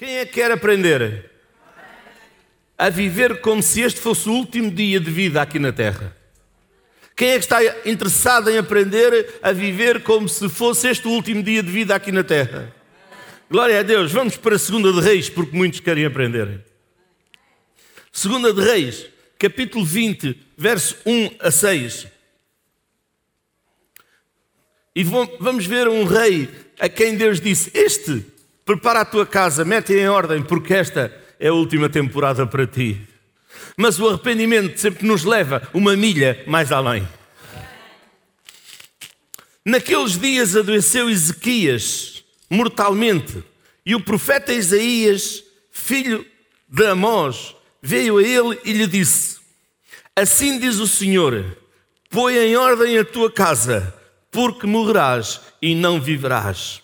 Quem é que quer aprender? A viver como se este fosse o último dia de vida aqui na Terra. Quem é que está interessado em aprender a viver como se fosse este o último dia de vida aqui na Terra? Glória a Deus. Vamos para a Segunda de Reis, porque muitos querem aprender. Segunda de Reis, capítulo 20, verso 1 a 6. E vamos ver um rei a quem Deus disse: Este prepara a tua casa, mete em ordem, porque esta é a última temporada para ti. Mas o arrependimento sempre nos leva uma milha mais além. Naqueles dias adoeceu Ezequias mortalmente, e o profeta Isaías, filho de Amós, veio a ele e lhe disse: Assim diz o Senhor: Põe em ordem a tua casa, porque morrerás e não viverás.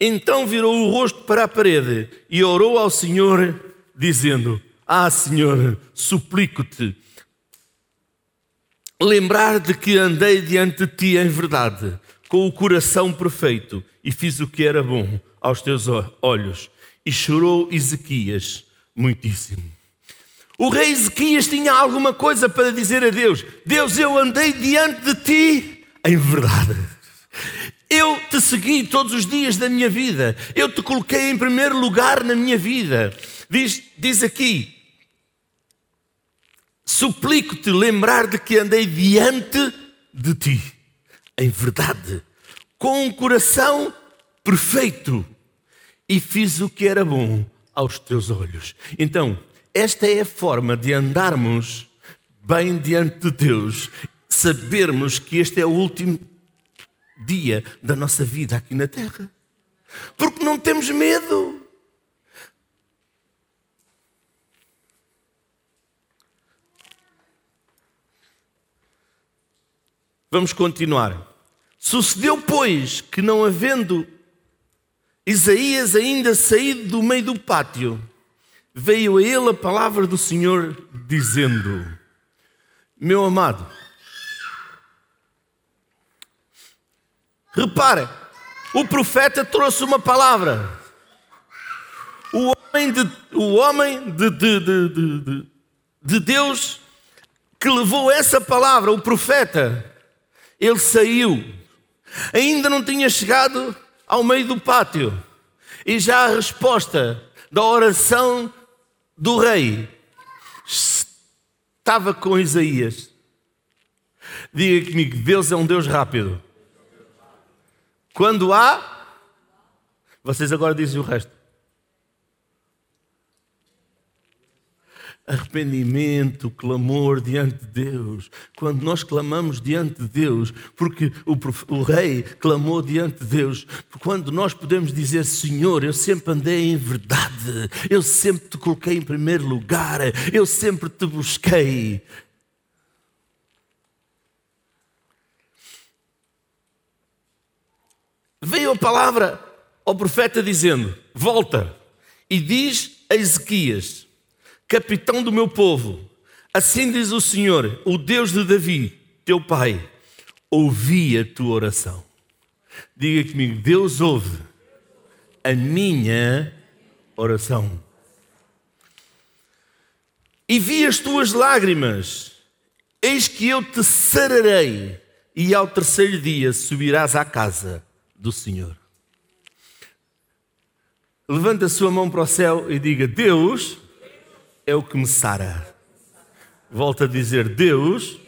Então virou o rosto para a parede e orou ao Senhor, dizendo: Ah, Senhor, suplico-te, lembrar de que andei diante de ti em verdade, com o coração perfeito, e fiz o que era bom aos teus olhos. E chorou Ezequias muitíssimo. O rei Ezequias tinha alguma coisa para dizer a Deus: Deus, eu andei diante de ti em verdade. Eu te segui todos os dias da minha vida. Eu te coloquei em primeiro lugar na minha vida. Diz, diz aqui: suplico-te lembrar de que andei diante de ti, em verdade, com um coração perfeito, e fiz o que era bom aos teus olhos. Então, esta é a forma de andarmos bem diante de Deus, sabermos que este é o último dia da nossa vida aqui na terra. Porque não temos medo. Vamos continuar. Sucedeu, pois, que não havendo Isaías ainda saído do meio do pátio, veio a ele a palavra do Senhor, dizendo: Meu amado, Repara, o profeta trouxe uma palavra. O homem de, o homem de, de, de, de Deus que levou essa palavra, o profeta, ele saiu. Ainda não tinha chegado ao meio do pátio. E já a resposta da oração do rei estava com Isaías. Diga comigo: Deus é um Deus rápido. Quando há, vocês agora dizem o resto. Arrependimento, clamor diante de Deus. Quando nós clamamos diante de Deus, porque o, o, rei clamou diante de Deus, quando nós podemos dizer: Senhor, eu sempre andei em verdade, eu sempre te coloquei em primeiro lugar, eu sempre te busquei. Veio a palavra ao profeta dizendo: Volta e diz a Ezequias, capitão do meu povo, assim diz o Senhor, o Deus de Davi, teu pai, ouvi a tua oração. Diga comigo: Deus ouve a minha oração. E vi as tuas lágrimas, eis que eu te sararei, e ao terceiro dia subirás à casa do Senhor. Levanta a sua mão para o céu e diga: Deus é o que me sara. Volta a dizer: Deus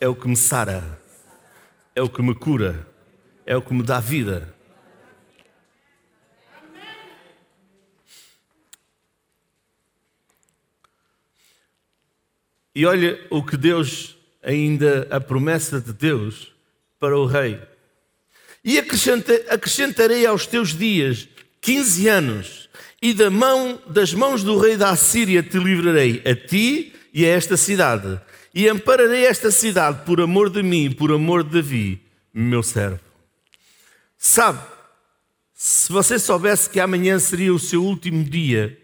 é o que me sara, é o que me cura, é o que me dá vida. E olha o que Deus, ainda a promessa de Deus para o rei. E acrescentarei aos teus dias quinze anos, e da mão, das mãos do rei da Assíria te livrarei a ti e a esta cidade, e ampararei esta cidade por amor de mim, por amor de Davi, meu servo. Sabe, se você soubesse que amanhã seria o seu último dia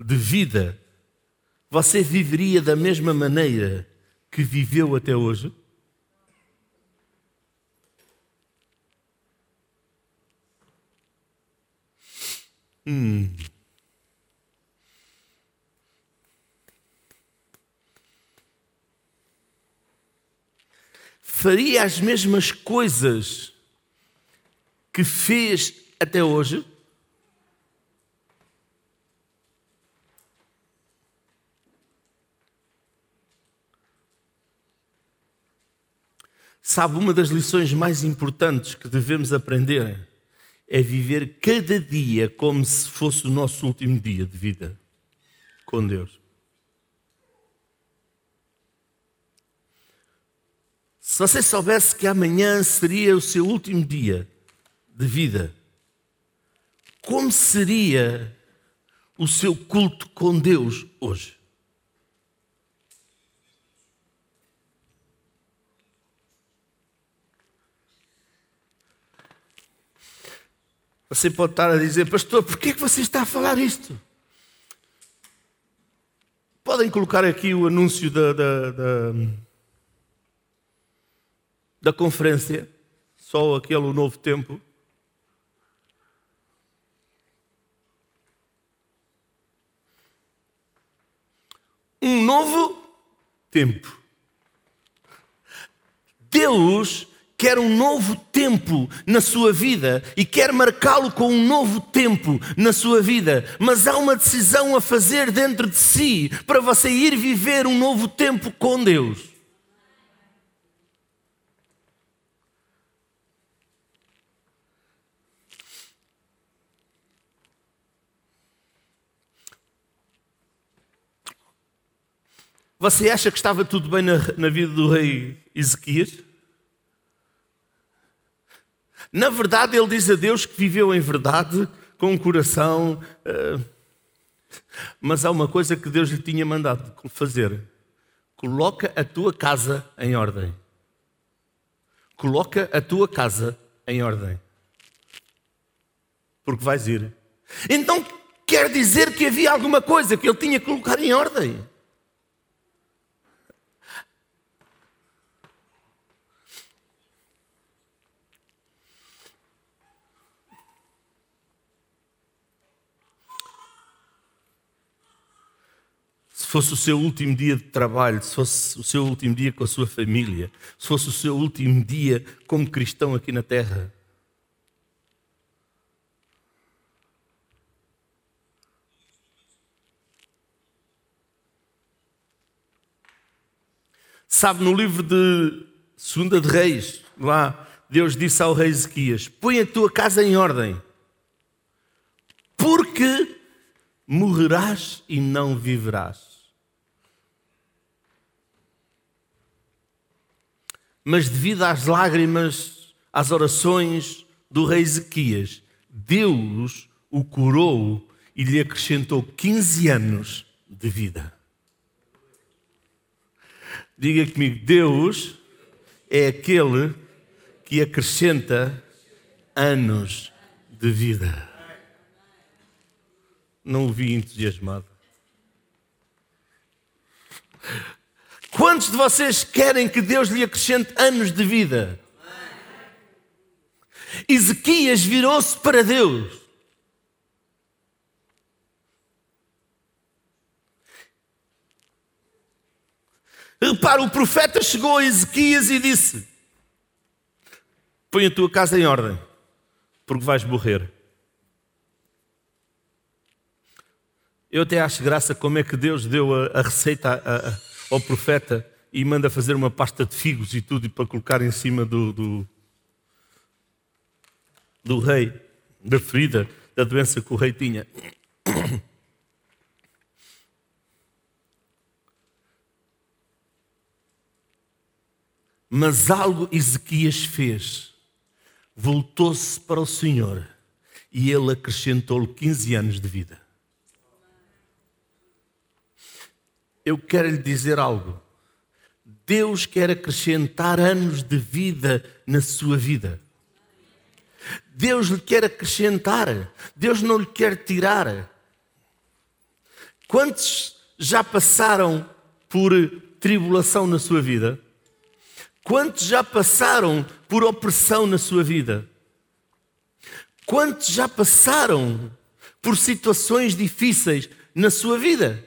de vida, você viveria da mesma maneira que viveu até hoje? Hum. Faria as mesmas coisas que fez até hoje? Sabe, uma das lições mais importantes que devemos aprender é viver cada dia como se fosse o nosso último dia de vida com Deus. Se você soubesse que amanhã seria o seu último dia de vida, como seria o seu culto com Deus hoje? Você pode estar a dizer, pastor, por que você está a falar isto? Podem colocar aqui o anúncio da, da, da, da conferência, só aquele novo tempo. Um novo tempo. Deus quer um novo tempo na sua vida e quer marcá-lo com um novo tempo na sua vida, mas há uma decisão a fazer dentro de si para você ir viver um novo tempo com Deus. Você acha que estava tudo bem na, na vida do rei Ezequias? Na verdade, ele diz a Deus que viveu em verdade, com um coração. Uh, mas há uma coisa que Deus lhe tinha mandado fazer: coloca a tua casa em ordem. Coloca a tua casa em ordem. Porque vais ir. Então quer dizer que havia alguma coisa que ele tinha que colocar em ordem. Fosse o seu último dia de trabalho, se fosse o seu último dia com a sua família, se fosse o seu último dia como cristão aqui na terra. Sabe, no livro de Segunda de Reis, lá, Deus disse ao rei Ezequias: Põe a tua casa em ordem, porque morrerás e não viverás. Mas devido às lágrimas, às orações do rei Ezequias, Deus o curou e lhe acrescentou 15 anos de vida. Diga comigo, Deus é aquele que acrescenta anos de vida. Não o vi entusiasmado. Quantos de vocês querem que Deus lhe acrescente anos de vida? Ezequias virou-se para Deus. Repara, o profeta chegou a Ezequias e disse: Põe a tua casa em ordem, porque vais morrer. Eu até acho graça como é que Deus deu a, a receita a, a ao profeta e manda fazer uma pasta de figos e tudo para colocar em cima do, do, do rei, da ferida, da doença que o rei tinha. Mas algo Ezequias fez. Voltou-se para o Senhor e ele acrescentou-lhe 15 anos de vida. Eu quero lhe dizer algo. Deus quer acrescentar anos de vida na sua vida. Deus lhe quer acrescentar, Deus não lhe quer tirar. Quantos já passaram por tribulação na sua vida? Quantos já passaram por opressão na sua vida? Quantos já passaram por situações difíceis na sua vida.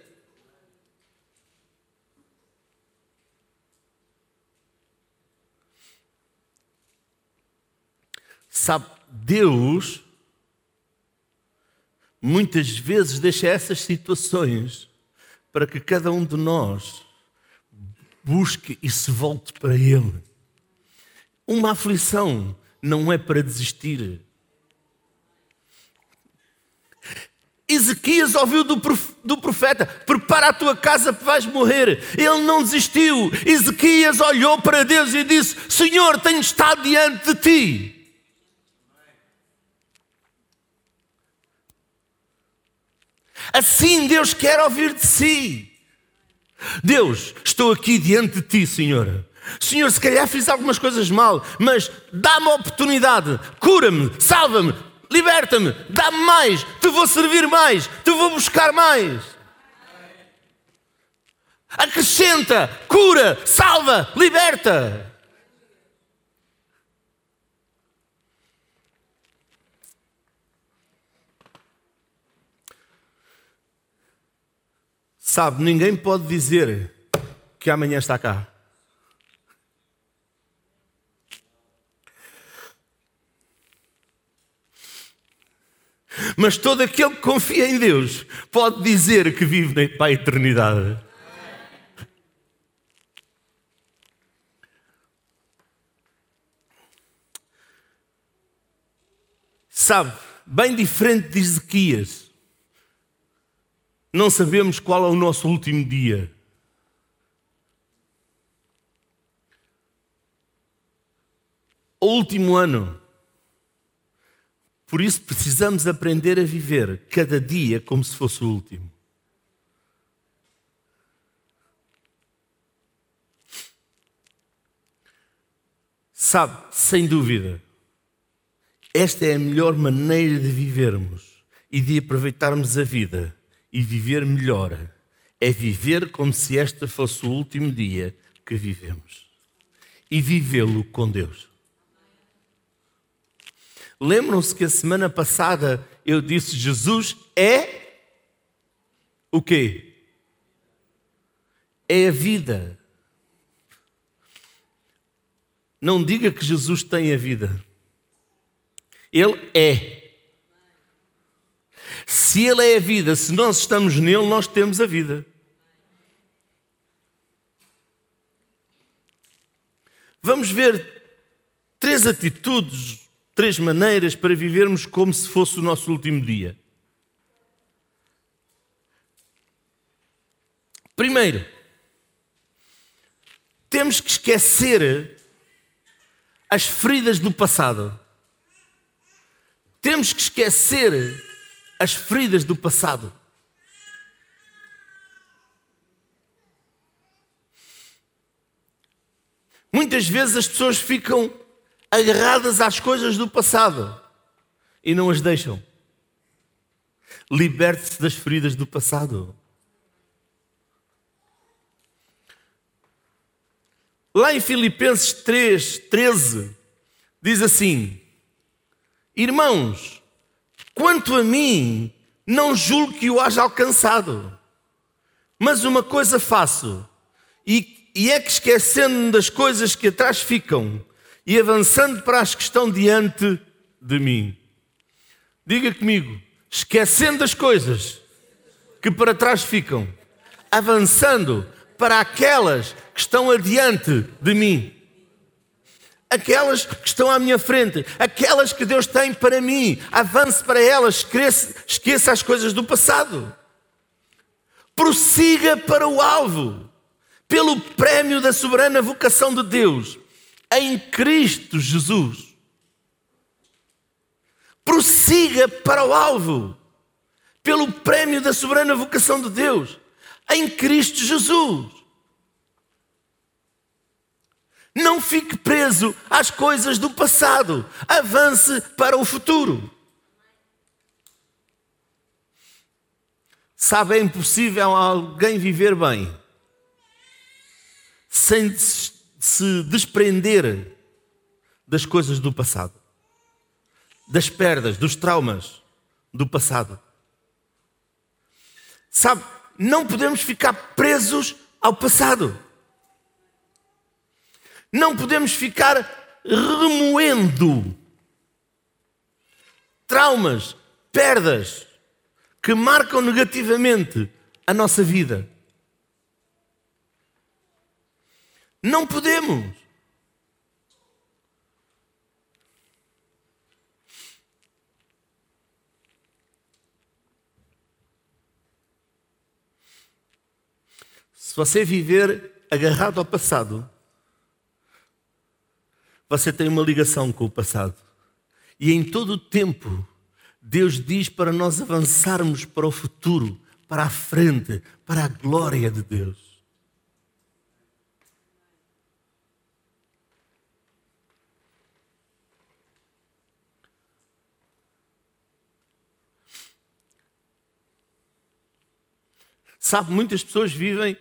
Sabe, Deus muitas vezes deixa essas situações para que cada um de nós busque e se volte para Ele. Uma aflição não é para desistir. Ezequias ouviu do profeta: prepara a tua casa, vais morrer. Ele não desistiu. Ezequias olhou para Deus e disse: Senhor, tenho estado diante de ti. Assim Deus quer ouvir de si. Deus, estou aqui diante de ti, Senhor. Senhor, se calhar fiz algumas coisas mal, mas dá-me a oportunidade, cura-me, salva-me, liberta-me, dá-me mais, te vou servir mais, te vou buscar mais. Acrescenta, cura, salva, liberta. Sabe, ninguém pode dizer que amanhã está cá. Mas todo aquele que confia em Deus pode dizer que vive para a eternidade. Sabe, bem diferente de Ezequias não sabemos qual é o nosso último dia. O último ano. Por isso precisamos aprender a viver cada dia como se fosse o último. Sabe, sem dúvida, esta é a melhor maneira de vivermos e de aproveitarmos a vida e viver melhor é viver como se este fosse o último dia que vivemos e vivê-lo com Deus. Lembram-se que a semana passada eu disse: Jesus é o quê? É a vida. Não diga que Jesus tem a vida. Ele é. Se Ele é a vida, se nós estamos nele, nós temos a vida. Vamos ver três atitudes, três maneiras para vivermos como se fosse o nosso último dia. Primeiro, temos que esquecer as feridas do passado. Temos que esquecer as feridas do passado. Muitas vezes as pessoas ficam agarradas às coisas do passado e não as deixam. Liberte-se das feridas do passado. Lá em Filipenses 3, 13, diz assim: Irmãos, Quanto a mim, não julgo que o haja alcançado. Mas uma coisa faço, e, e é que esquecendo das coisas que atrás ficam e avançando para as que estão diante de mim. Diga comigo, esquecendo das coisas que para trás ficam, avançando para aquelas que estão adiante de mim aquelas que estão à minha frente, aquelas que Deus tem para mim. Avance para elas, esqueça, esqueça as coisas do passado. Prossiga para o alvo, pelo prémio da soberana vocação de Deus, em Cristo Jesus. Prossiga para o alvo, pelo prémio da soberana vocação de Deus, em Cristo Jesus. Não fique preso às coisas do passado. Avance para o futuro. Sabe, é impossível alguém viver bem sem se desprender das coisas do passado, das perdas, dos traumas do passado. Sabe, não podemos ficar presos ao passado. Não podemos ficar remoendo traumas, perdas que marcam negativamente a nossa vida. Não podemos. Se você viver agarrado ao passado, você tem uma ligação com o passado. E em todo o tempo, Deus diz para nós avançarmos para o futuro, para a frente, para a glória de Deus. Sabe, muitas pessoas vivem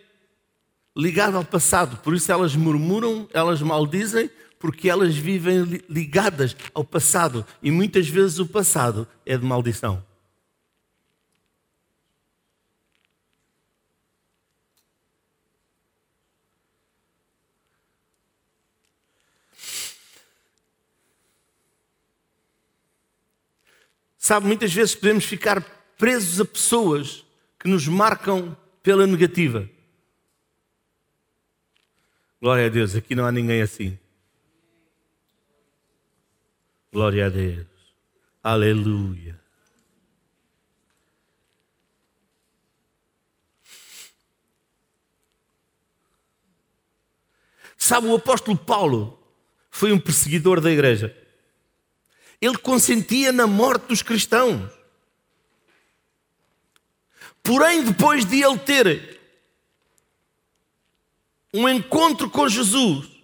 ligadas ao passado, por isso elas murmuram, elas maldizem, porque elas vivem ligadas ao passado e muitas vezes o passado é de maldição. Sabe, muitas vezes podemos ficar presos a pessoas que nos marcam pela negativa. Glória a Deus, aqui não há ninguém assim. Glória a Deus. Aleluia. Sabe, o apóstolo Paulo foi um perseguidor da igreja. Ele consentia na morte dos cristãos. Porém, depois de ele ter um encontro com Jesus,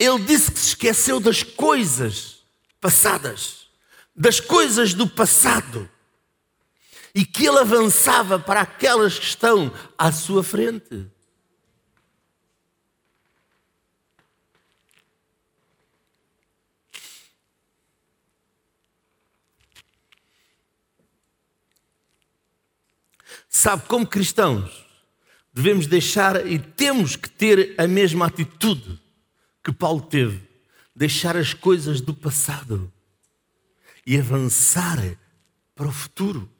ele disse que se esqueceu das coisas passadas, das coisas do passado, e que ele avançava para aquelas que estão à sua frente. Sabe, como cristãos, devemos deixar e temos que ter a mesma atitude que Paulo teve, deixar as coisas do passado e avançar para o futuro.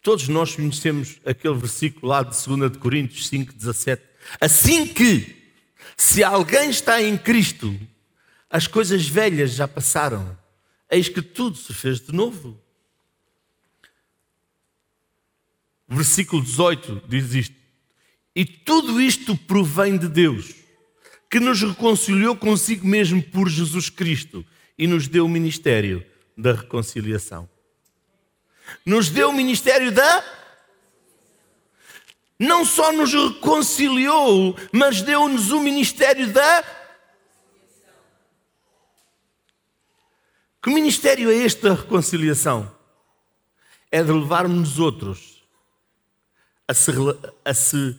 Todos nós conhecemos aquele versículo lá de 2 de Coríntios 5, 17. Assim que, se alguém está em Cristo, as coisas velhas já passaram, eis que tudo se fez de novo. Versículo 18 diz isto: E tudo isto provém de Deus que nos reconciliou consigo mesmo por Jesus Cristo e nos deu o ministério da reconciliação. Nos deu o ministério da. Não só nos reconciliou, mas deu-nos o ministério da. Que ministério é este da reconciliação? É de levarmos outros a se, a se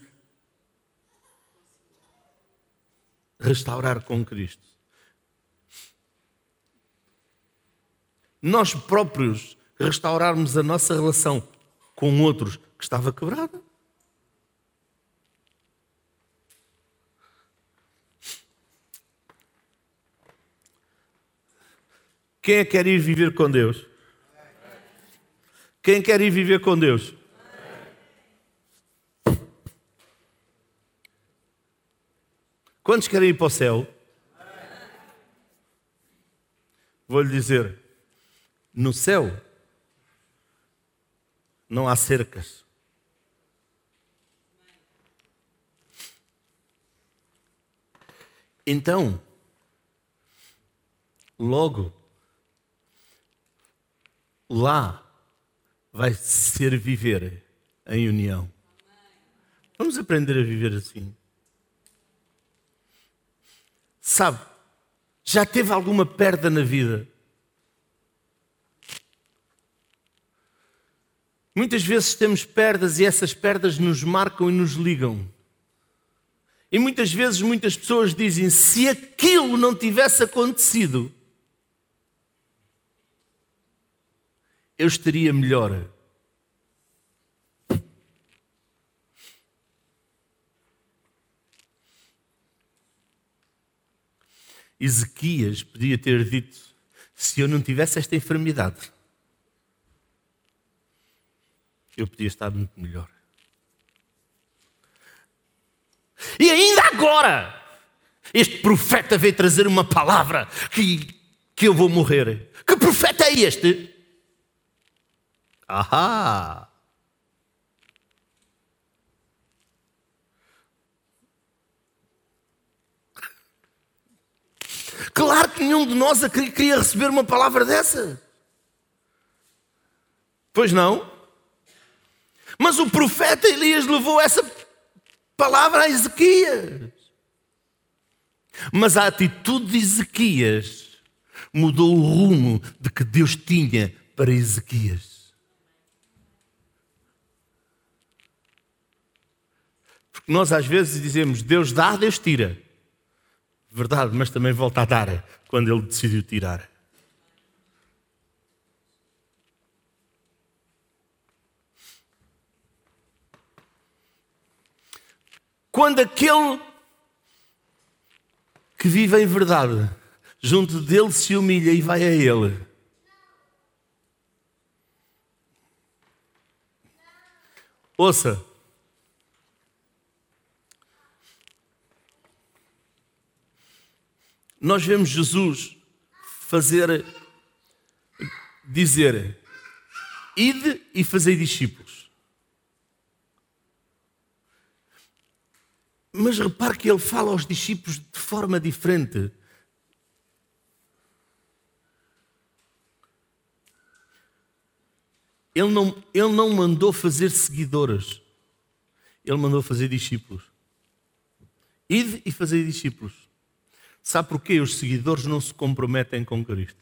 restaurar com Cristo. Nós próprios restaurarmos a nossa relação com outros que estava quebrada. Quem é que quer ir viver com Deus? Quem quer ir viver com Deus? Quantos querem ir para o céu? Vou-lhe dizer: no céu não há cercas. Então, logo, lá vai ser viver em união. Vamos aprender a viver assim. Sabe, já teve alguma perda na vida? Muitas vezes temos perdas e essas perdas nos marcam e nos ligam. E muitas vezes muitas pessoas dizem: se aquilo não tivesse acontecido, eu estaria melhor. Ezequias podia ter dito: se eu não tivesse esta enfermidade, eu podia estar muito melhor. E ainda agora, este profeta veio trazer uma palavra que, que eu vou morrer. Que profeta é este? Ahá! Claro que nenhum de nós queria receber uma palavra dessa. Pois não? Mas o profeta Elias levou essa palavra a Ezequias. Mas a atitude de Ezequias mudou o rumo de que Deus tinha para Ezequias. Porque nós às vezes dizemos: Deus dá, Deus tira. Verdade, mas também volta a dar quando Ele decidiu tirar. Quando aquele que vive em verdade, junto dele se humilha e vai a ele. Ouça. Nós vemos Jesus fazer, dizer, ide e fazei discípulos. Mas repare que ele fala aos discípulos de forma diferente. Ele não, ele não mandou fazer seguidores, ele mandou fazer discípulos. Ide e fazer discípulos. Sabe porquê? Os seguidores não se comprometem com Cristo.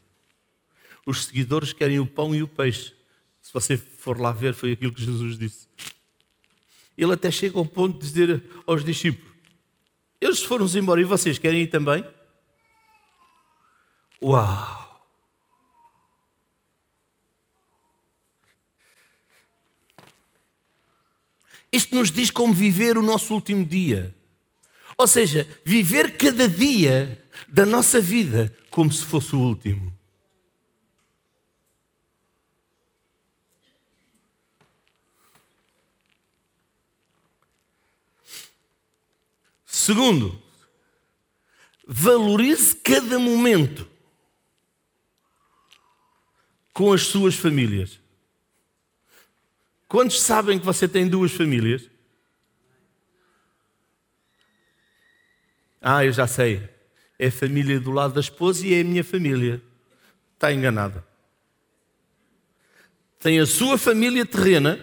Os seguidores querem o pão e o peixe. Se você for lá ver, foi aquilo que Jesus disse. Ele até chega ao ponto de dizer aos discípulos: Eles foram-se embora e vocês querem ir também? Uau! Isto nos diz como viver o nosso último dia. Ou seja, viver cada dia da nossa vida como se fosse o último. Segundo, valorize cada momento com as suas famílias. Quantos sabem que você tem duas famílias? Ah, eu já sei. É a família do lado da esposa e é a minha família. Está enganado. Tem a sua família terrena,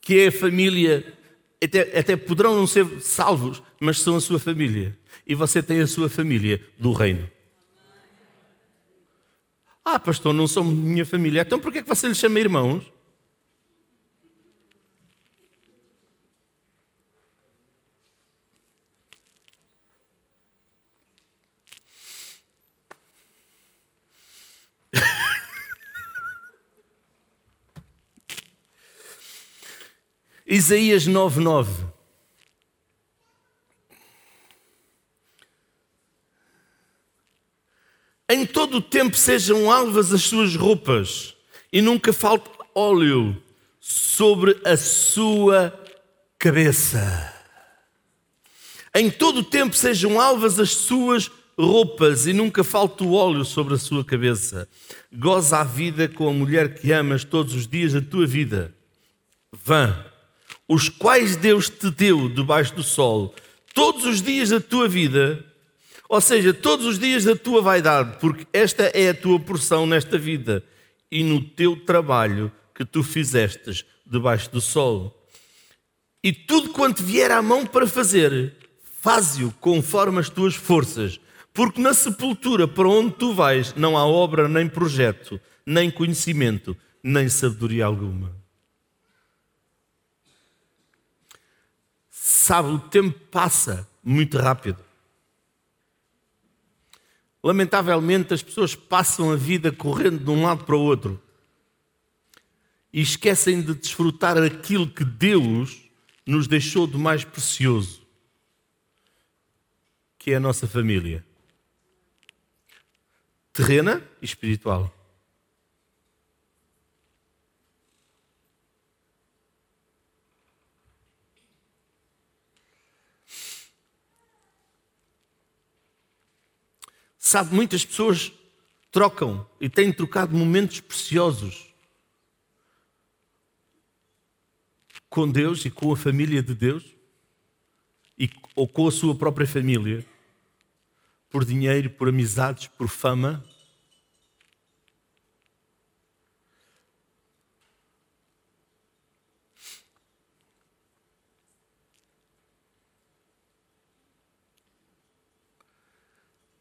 que é a família até, até poderão não ser salvos, mas são a sua família. E você tem a sua família do reino. Ah, pastor, não são minha família. Então por é que você lhe chama irmãos? Isaías 9:9. Em todo o tempo sejam alvas as suas roupas e nunca falte óleo sobre a sua cabeça. Em todo o tempo sejam alvas as suas roupas e nunca falte o óleo sobre a sua cabeça. Goza a vida com a mulher que amas todos os dias da tua vida. Vã os quais Deus te deu debaixo do sol, todos os dias da tua vida, ou seja, todos os dias da tua vaidade, porque esta é a tua porção nesta vida e no teu trabalho que tu fizestes debaixo do sol. E tudo quanto vier à mão para fazer, faze-o conforme as tuas forças, porque na sepultura para onde tu vais não há obra, nem projeto, nem conhecimento, nem sabedoria alguma. Sabe, o tempo passa muito rápido. Lamentavelmente, as pessoas passam a vida correndo de um lado para o outro e esquecem de desfrutar aquilo que Deus nos deixou de mais precioso, que é a nossa família terrena e espiritual. Sabe, muitas pessoas trocam e têm trocado momentos preciosos com Deus e com a família de Deus, e, ou com a sua própria família, por dinheiro, por amizades, por fama.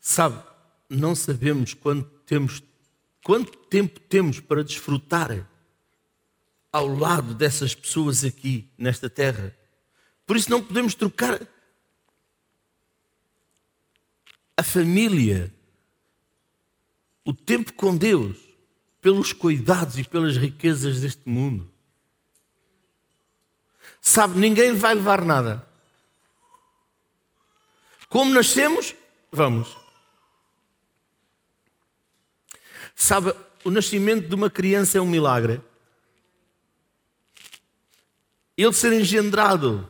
Sabe, não sabemos quanto, temos, quanto tempo temos para desfrutar ao lado dessas pessoas aqui, nesta terra. Por isso não podemos trocar a família, o tempo com Deus, pelos cuidados e pelas riquezas deste mundo. Sabe, ninguém vai levar nada. Como nascemos, vamos. Sabe, o nascimento de uma criança é um milagre. Ele ser engendrado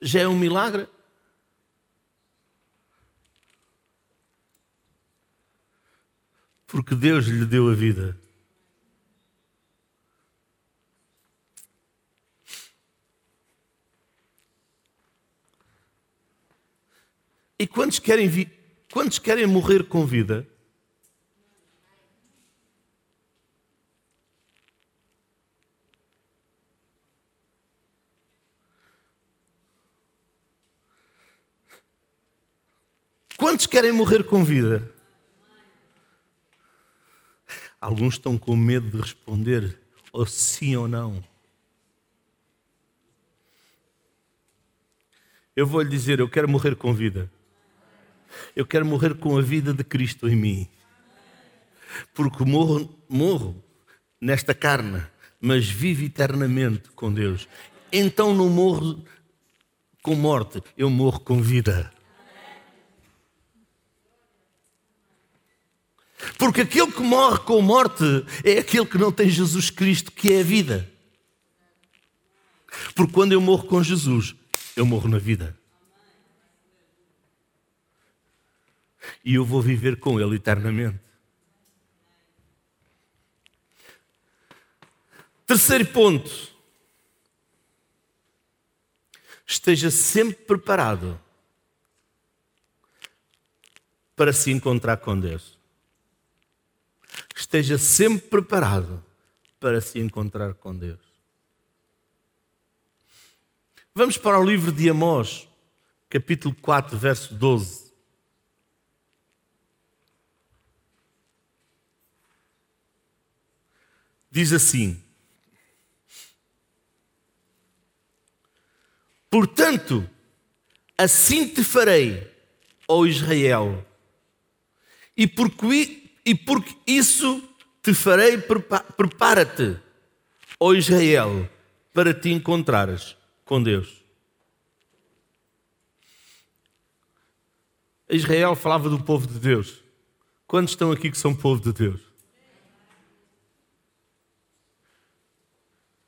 já é um milagre. Porque Deus lhe deu a vida. E quantos querem, vi... quantos querem morrer com vida? Quantos querem morrer com vida? Alguns estão com medo de responder ou sim ou não. Eu vou lhe dizer: eu quero morrer com vida. Eu quero morrer com a vida de Cristo em mim. Porque morro, morro nesta carne, mas vivo eternamente com Deus. Então não morro com morte, eu morro com vida. Porque aquele que morre com morte é aquele que não tem Jesus Cristo, que é a vida. Porque quando eu morro com Jesus, eu morro na vida. E eu vou viver com Ele eternamente. Terceiro ponto. Esteja sempre preparado para se encontrar com Deus esteja sempre preparado para se encontrar com Deus. Vamos para o livro de Amós, capítulo 4, verso 12. Diz assim: Portanto, assim te farei, ó Israel, e porque e porque isso te farei, prepara-te, ó Israel, para te encontrares com Deus. Israel falava do povo de Deus. Quantos estão aqui que são povo de Deus?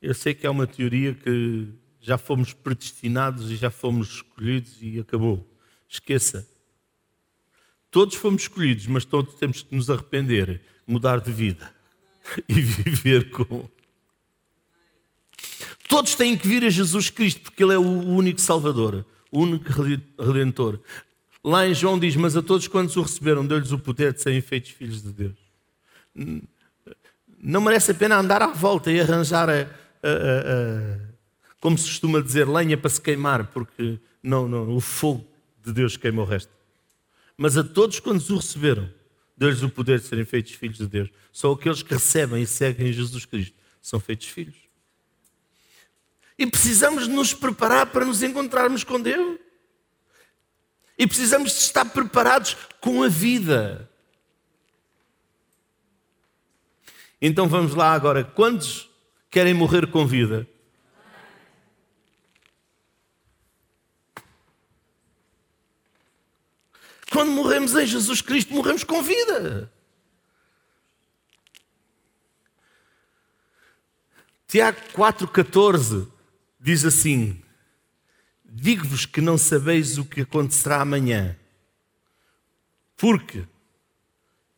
Eu sei que é uma teoria que já fomos predestinados e já fomos escolhidos e acabou. Esqueça. Todos fomos escolhidos, mas todos temos que nos arrepender, mudar de vida e viver com. Todos têm que vir a Jesus Cristo, porque Ele é o único Salvador, o único Redentor. Lá em João diz: Mas a todos quantos o receberam, deu-lhes o poder de serem feitos filhos de Deus. Não merece a pena andar à volta e arranjar, a, a, a, como se costuma dizer, lenha para se queimar, porque não, não, o fogo de Deus queima o resto. Mas a todos quantos o receberam, deu-lhes o poder de serem feitos filhos de Deus. Só aqueles que recebem e seguem Jesus Cristo são feitos filhos. E precisamos nos preparar para nos encontrarmos com Deus. E precisamos de estar preparados com a vida. Então vamos lá agora. Quantos querem morrer com vida? Quando morremos em Jesus Cristo, morremos com vida. Tiago 4,14 diz assim: Digo-vos que não sabeis o que acontecerá amanhã, porque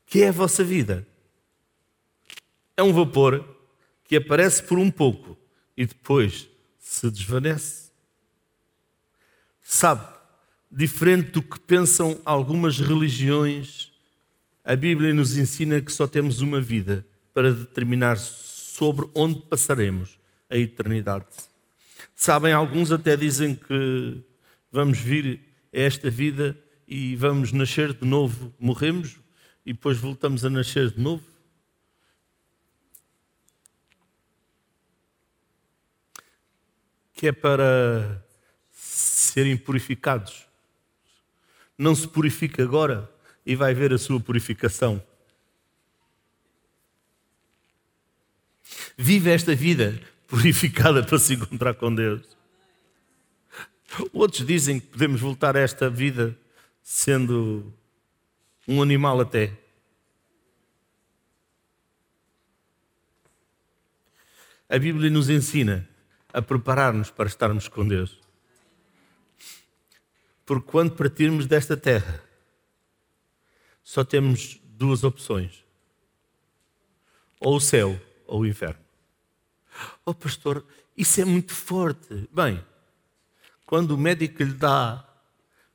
que é a vossa vida? É um vapor que aparece por um pouco e depois se desvanece. Sabe, diferente do que pensam algumas religiões, a Bíblia nos ensina que só temos uma vida para determinar sobre onde passaremos a eternidade. Sabem, alguns até dizem que vamos vir a esta vida e vamos nascer de novo, morremos e depois voltamos a nascer de novo. Que é para serem purificados. Não se purifica agora e vai ver a sua purificação. Vive esta vida purificada para se encontrar com Deus. Outros dizem que podemos voltar a esta vida sendo um animal até. A Bíblia nos ensina a preparar-nos para estarmos com Deus. Porque quando partirmos desta terra, só temos duas opções: ou o céu ou o inferno. Oh, pastor, isso é muito forte. Bem, quando o médico lhe dá,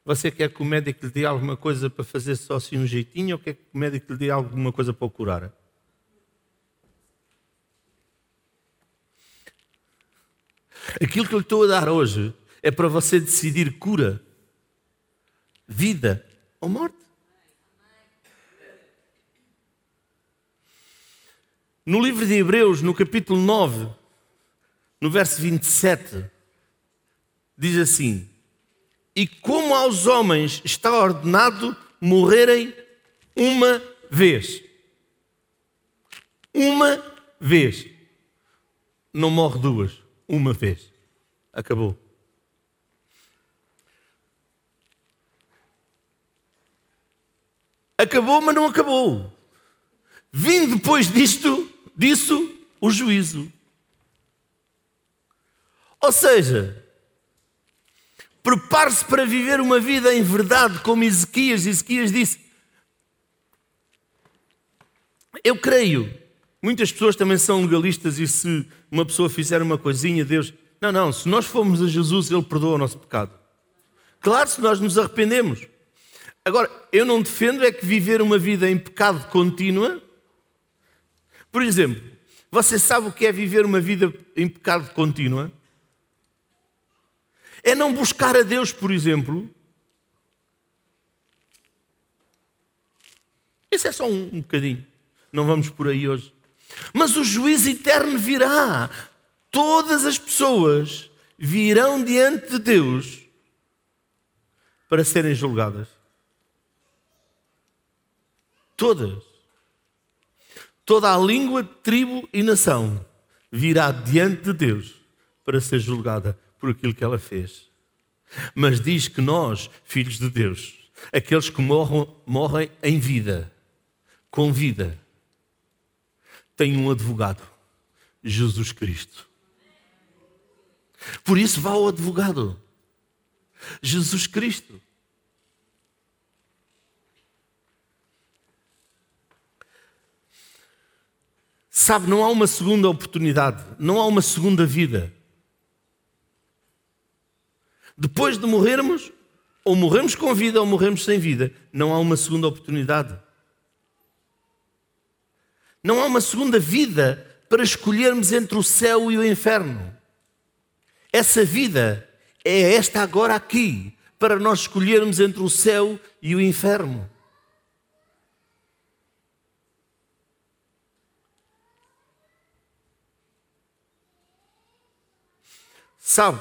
você quer que o médico lhe dê alguma coisa para fazer só assim um jeitinho ou quer que o médico lhe dê alguma coisa para o curar? Aquilo que eu lhe estou a dar hoje é para você decidir cura, vida ou morte. No livro de Hebreus, no capítulo 9, no verso 27, diz assim: E como aos homens está ordenado morrerem uma vez. Uma vez. Não morre duas, uma vez. Acabou. Acabou, mas não acabou. Vindo depois disto, disso, o juízo. Ou seja, prepare-se para viver uma vida em verdade, como Ezequias. Ezequias disse: Eu creio. Muitas pessoas também são legalistas e se uma pessoa fizer uma coisinha, Deus. Não, não, se nós formos a Jesus, Ele perdoa o nosso pecado. Claro, se nós nos arrependemos. Agora, eu não defendo é que viver uma vida em pecado contínua. Por exemplo, você sabe o que é viver uma vida em pecado contínua? É não buscar a Deus, por exemplo. Isso é só um, um bocadinho. Não vamos por aí hoje. Mas o juízo eterno virá. Todas as pessoas virão diante de Deus para serem julgadas. Todas. Toda a língua, tribo e nação virá diante de Deus para ser julgada por aquilo que ela fez. Mas diz que nós, filhos de Deus, aqueles que morram, morrem em vida, com vida, têm um advogado, Jesus Cristo. Por isso vá ao advogado, Jesus Cristo. Sabe, não há uma segunda oportunidade, não há uma segunda vida. Depois de morrermos, ou morremos com vida ou morremos sem vida, não há uma segunda oportunidade. Não há uma segunda vida para escolhermos entre o céu e o inferno. Essa vida é esta agora aqui, para nós escolhermos entre o céu e o inferno. Sabe,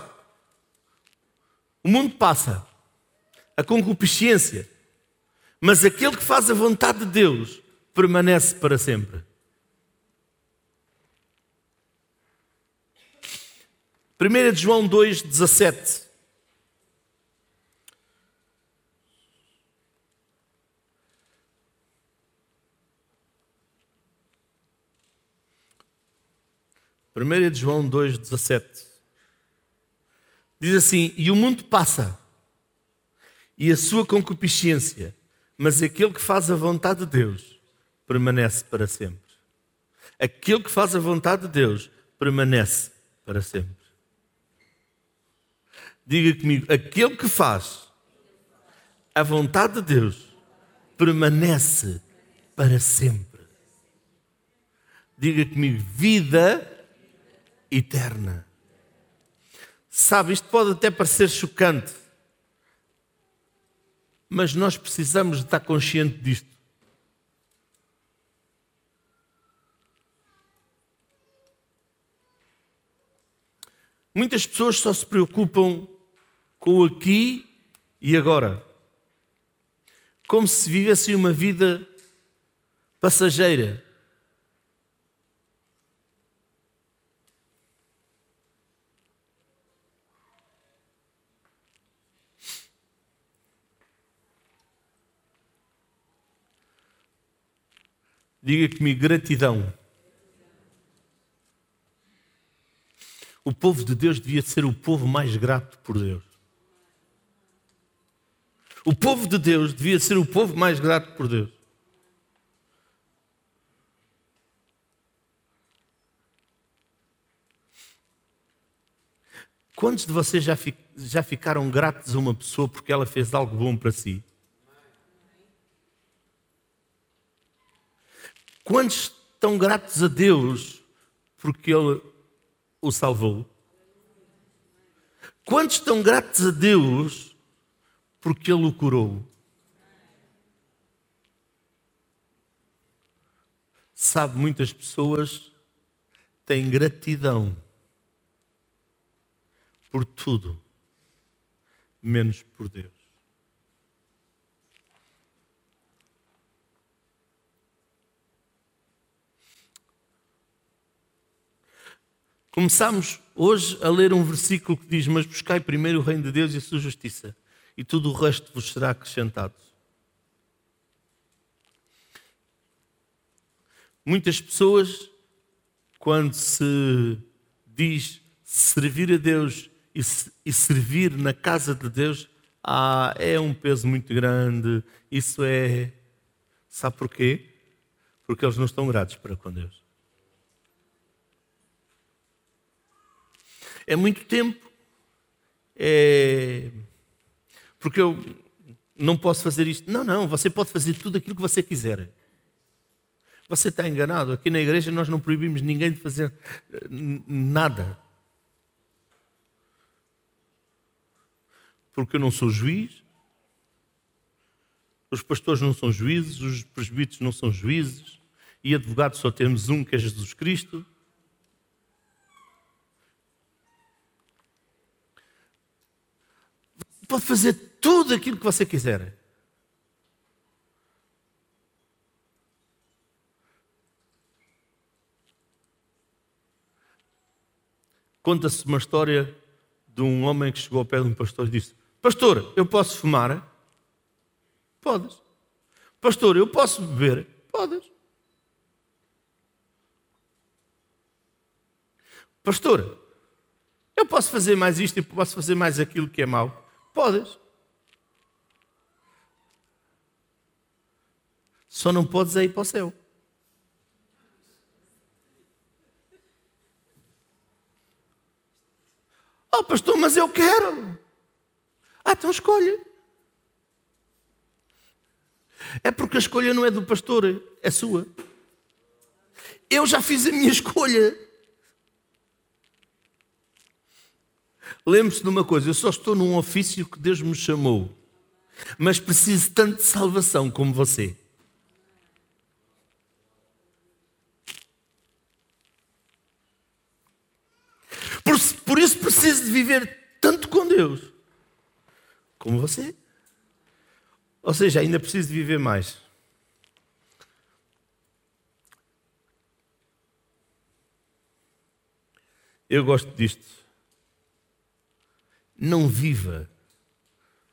o mundo passa, a concupiscência, mas aquele que faz a vontade de Deus permanece para sempre. 1 João 2, 2,17 1 João 2,17 Diz assim: E o mundo passa, e a sua concupiscência, mas aquele que faz a vontade de Deus permanece para sempre. Aquele que faz a vontade de Deus permanece para sempre. Diga comigo, aquele que faz a vontade de Deus permanece para sempre. Diga comigo, vida eterna. Sabe, isto pode até parecer chocante, mas nós precisamos estar consciente disto. Muitas pessoas só se preocupam com o aqui e agora, como se vivessem uma vida passageira. Diga comigo gratidão. O povo de Deus devia ser o povo mais grato por Deus. O povo de Deus devia ser o povo mais grato por Deus. Quantos de vocês já, já ficaram gratos a uma pessoa porque ela fez algo bom para si? Quantos estão gratos a Deus porque Ele o salvou? Quantos estão gratos a Deus porque Ele o curou? Sabe, muitas pessoas têm gratidão por tudo, menos por Deus. Começamos hoje a ler um versículo que diz: Mas buscai primeiro o reino de Deus e a sua justiça, e tudo o resto vos será acrescentado. Muitas pessoas, quando se diz servir a Deus e, servir na casa de Deus, ah, é um peso muito grande, isso é. Sabe porquê? Porque eles não estão gratos para com Deus. É muito tempo. É... Porque eu não posso fazer isto. Não, não, você pode fazer tudo aquilo que você quiser. Você está enganado. Aqui na igreja nós não proibimos ninguém de fazer eh, nada. Porque eu não sou juiz, os pastores não são juízes, os presbíteros não são juízes, e advogados só temos um, que é Jesus Cristo. Pode fazer tudo aquilo que você quiser. Conta-se uma história de um homem que chegou ao pé de um pastor e disse: Pastor, eu posso fumar? Podes. Pastor, eu posso beber? Podes. Pastor, eu posso fazer mais isto e posso fazer mais aquilo que é mau? Podes. Só não podes ir para o céu. Oh, pastor, mas eu quero. Ah, então escolha. É porque a escolha não é do pastor, é sua. Eu já fiz a minha escolha. Lembre-se de uma coisa: eu só estou num ofício que Deus me chamou, mas preciso tanto de salvação como você. Por, por isso preciso de viver tanto com Deus como você. Ou seja, ainda preciso de viver mais. Eu gosto disto. Não viva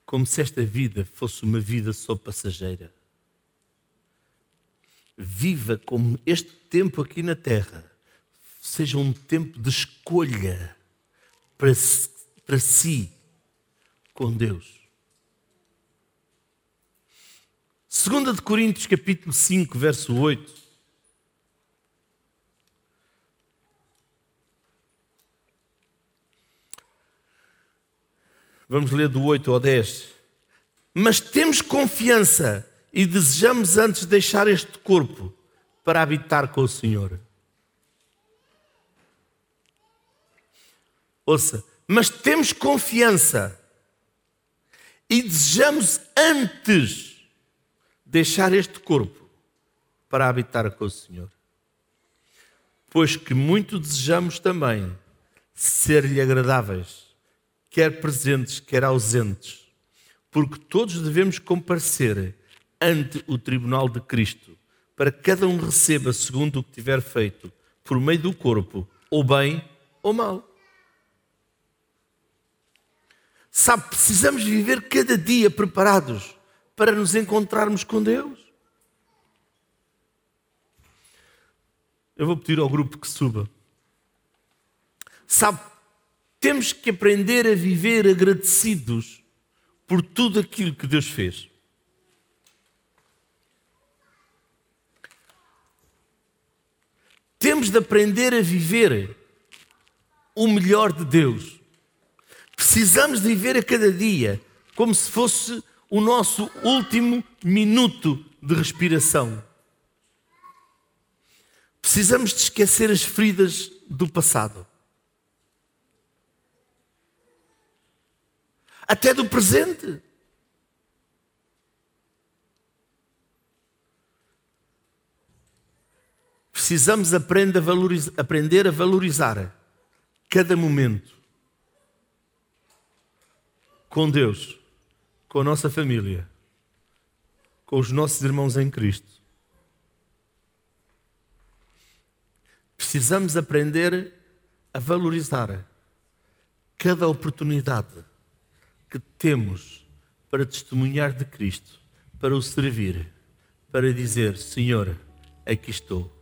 como se esta vida fosse uma vida só passageira. Viva como este tempo aqui na Terra seja um tempo de escolha para, para si com Deus. Segunda de Coríntios capítulo 5, verso 8. Vamos ler do 8 ao 10. Mas temos confiança e desejamos antes deixar este corpo para habitar com o Senhor. Ouça, mas temos confiança e desejamos antes deixar este corpo para habitar com o Senhor. Pois que muito desejamos também ser-lhe agradáveis quer presentes, quer ausentes, porque todos devemos comparecer ante o tribunal de Cristo, para que cada um receba segundo o que tiver feito, por meio do corpo, ou bem ou mal. Sabe, precisamos viver cada dia preparados para nos encontrarmos com Deus. Eu vou pedir ao grupo que suba. Sabe, temos que aprender a viver agradecidos por tudo aquilo que Deus fez. Temos de aprender a viver o melhor de Deus. Precisamos de viver a cada dia como se fosse o nosso último minuto de respiração. Precisamos de esquecer as feridas do passado. Até do presente. Precisamos aprender a, valorizar, aprender a valorizar cada momento com Deus, com a nossa família, com os nossos irmãos em Cristo. Precisamos aprender a valorizar cada oportunidade que temos para testemunhar de Cristo, para o servir, para dizer: Senhor, aqui estou.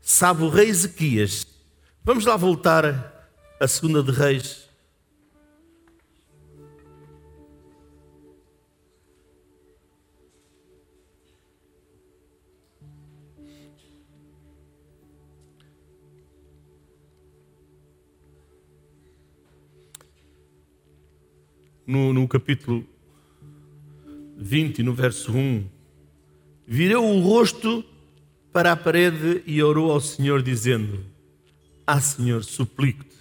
Sabe o rei Ezequias? Vamos lá voltar à segunda de Reis. No, no capítulo 20, no verso 1, virou o rosto para a parede e orou ao Senhor, dizendo: Ah, Senhor, suplico-te,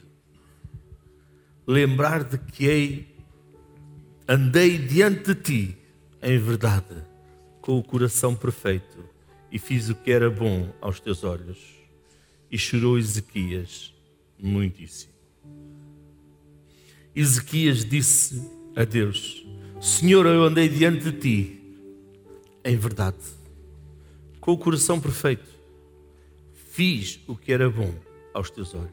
lembrar de que andei diante de ti em verdade, com o coração perfeito, e fiz o que era bom aos teus olhos. E chorou Ezequias muitíssimo. Ezequias disse a Deus: Senhor, eu andei diante de ti em verdade, com o coração perfeito, fiz o que era bom aos teus olhos.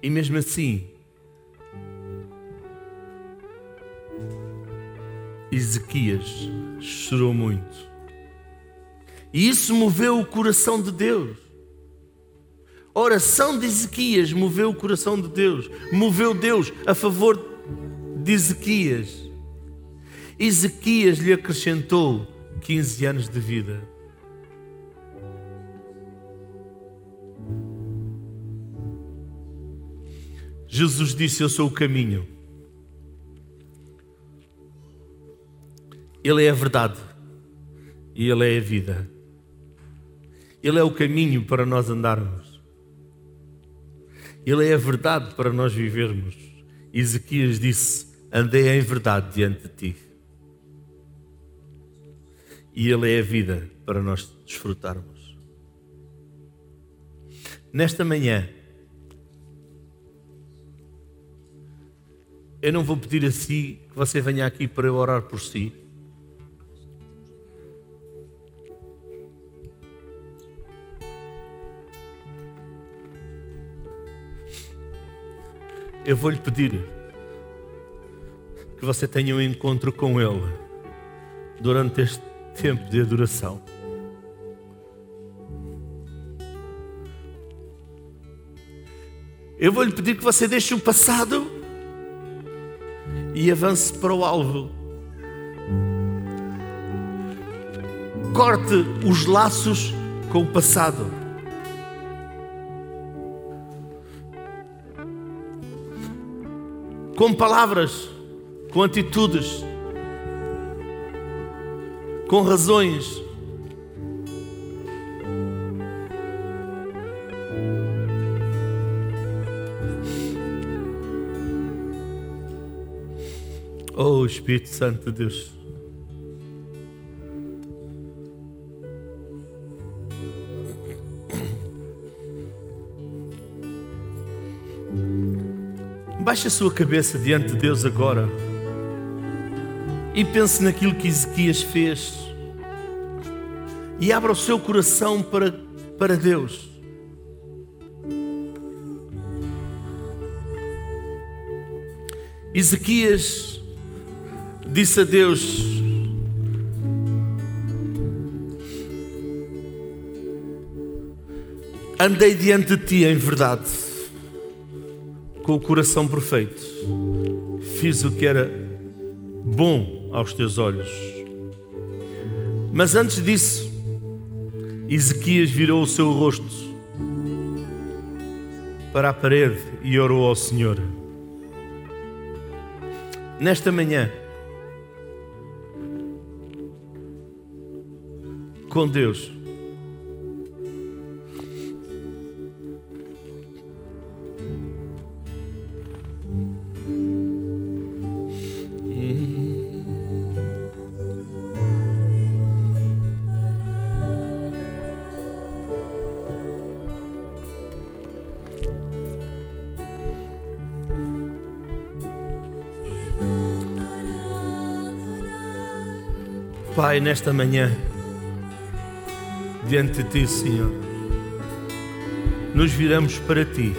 E mesmo assim, Ezequias chorou muito. E isso moveu o coração de Deus. A oração de Ezequias moveu o coração de Deus, moveu Deus a favor de Ezequias. Ezequias lhe acrescentou 15 anos de vida. Jesus disse: Eu sou o caminho. Ele é a verdade e Ele é a vida. Ele é o caminho para nós andarmos. Ele é a verdade para nós vivermos. Ezequias disse: andei em verdade diante de ti. E Ele é a vida para nós desfrutarmos. Nesta manhã, eu não vou pedir a si que você venha aqui para orar por si. Eu vou lhe pedir que você tenha um encontro com Ele durante este tempo de adoração. Eu vou lhe pedir que você deixe o passado e avance para o alvo. Corte os laços com o passado. Com palavras, com atitudes, com razões. Oh Espírito Santo de Deus. Baixe a sua cabeça diante de Deus agora e pense naquilo que Ezequias fez e abra o seu coração para, para Deus. Ezequias disse a Deus: Andei diante de ti em verdade, com o coração perfeito, fiz o que era bom aos teus olhos. Mas antes disso, Ezequias virou o seu rosto para a parede e orou ao Senhor. Nesta manhã, com Deus, Pai, nesta manhã, diante de Ti, Senhor, nos viramos para Ti.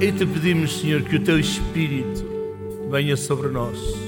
E te pedimos, Senhor, que o Teu Espírito venha sobre nós.